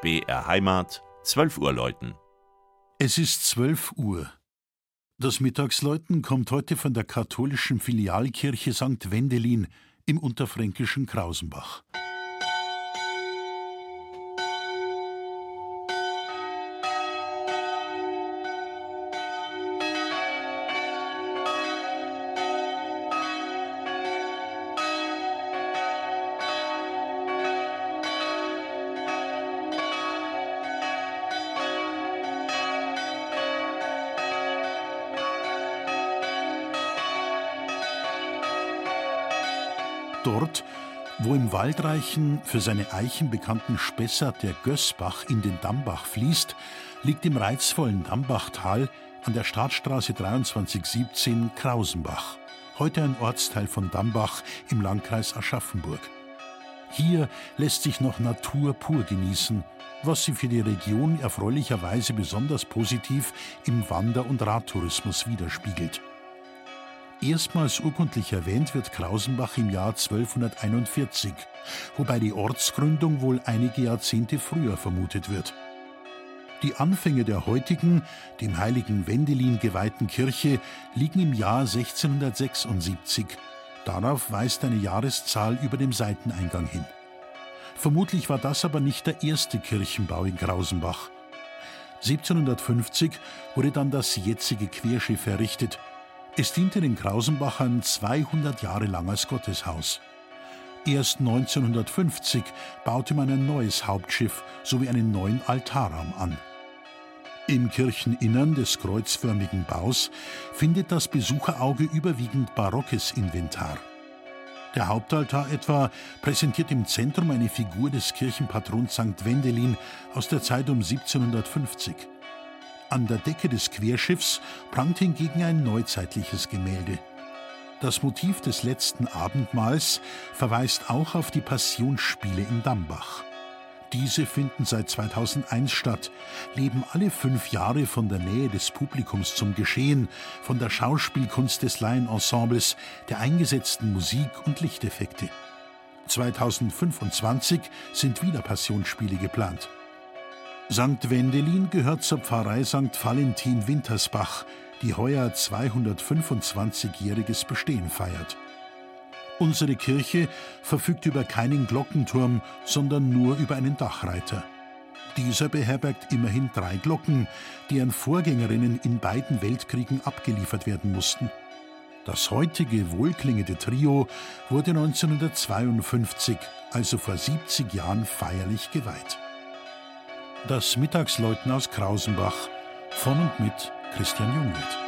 BR Heimat, 12 Uhr läuten. Es ist 12 Uhr. Das Mittagsläuten kommt heute von der katholischen Filialkirche St. Wendelin im unterfränkischen Krausenbach. Dort, wo im waldreichen, für seine Eichen bekannten Spessart der Gößbach in den Dambach fließt, liegt im reizvollen Dambachtal an der Staatsstraße 2317 Krausenbach, heute ein Ortsteil von Dambach im Landkreis Aschaffenburg. Hier lässt sich noch Natur pur genießen, was sie für die Region erfreulicherweise besonders positiv im Wander- und Radtourismus widerspiegelt. Erstmals urkundlich erwähnt wird Krausenbach im Jahr 1241, wobei die Ortsgründung wohl einige Jahrzehnte früher vermutet wird. Die Anfänge der heutigen, dem heiligen Wendelin geweihten Kirche liegen im Jahr 1676. Darauf weist eine Jahreszahl über dem Seiteneingang hin. Vermutlich war das aber nicht der erste Kirchenbau in Krausenbach. 1750 wurde dann das jetzige Querschiff errichtet, es diente den Krausenbachern 200 Jahre lang als Gotteshaus. Erst 1950 baute man ein neues Hauptschiff sowie einen neuen Altarraum an. Im Kircheninnern des kreuzförmigen Baus findet das Besucherauge überwiegend barockes Inventar. Der Hauptaltar etwa präsentiert im Zentrum eine Figur des Kirchenpatrons St. Wendelin aus der Zeit um 1750. An der Decke des Querschiffs prangt hingegen ein neuzeitliches Gemälde. Das Motiv des letzten Abendmahls verweist auch auf die Passionsspiele in Dambach. Diese finden seit 2001 statt, leben alle fünf Jahre von der Nähe des Publikums zum Geschehen, von der Schauspielkunst des Laienensembles, der eingesetzten Musik und Lichteffekte. 2025 sind wieder Passionsspiele geplant. St. Wendelin gehört zur Pfarrei St. Valentin Wintersbach, die heuer 225-jähriges Bestehen feiert. Unsere Kirche verfügt über keinen Glockenturm, sondern nur über einen Dachreiter. Dieser beherbergt immerhin drei Glocken, deren Vorgängerinnen in beiden Weltkriegen abgeliefert werden mussten. Das heutige wohlklingende Trio wurde 1952, also vor 70 Jahren, feierlich geweiht. Das Mittagsläuten aus Krausenbach von und mit Christian Jungwirth.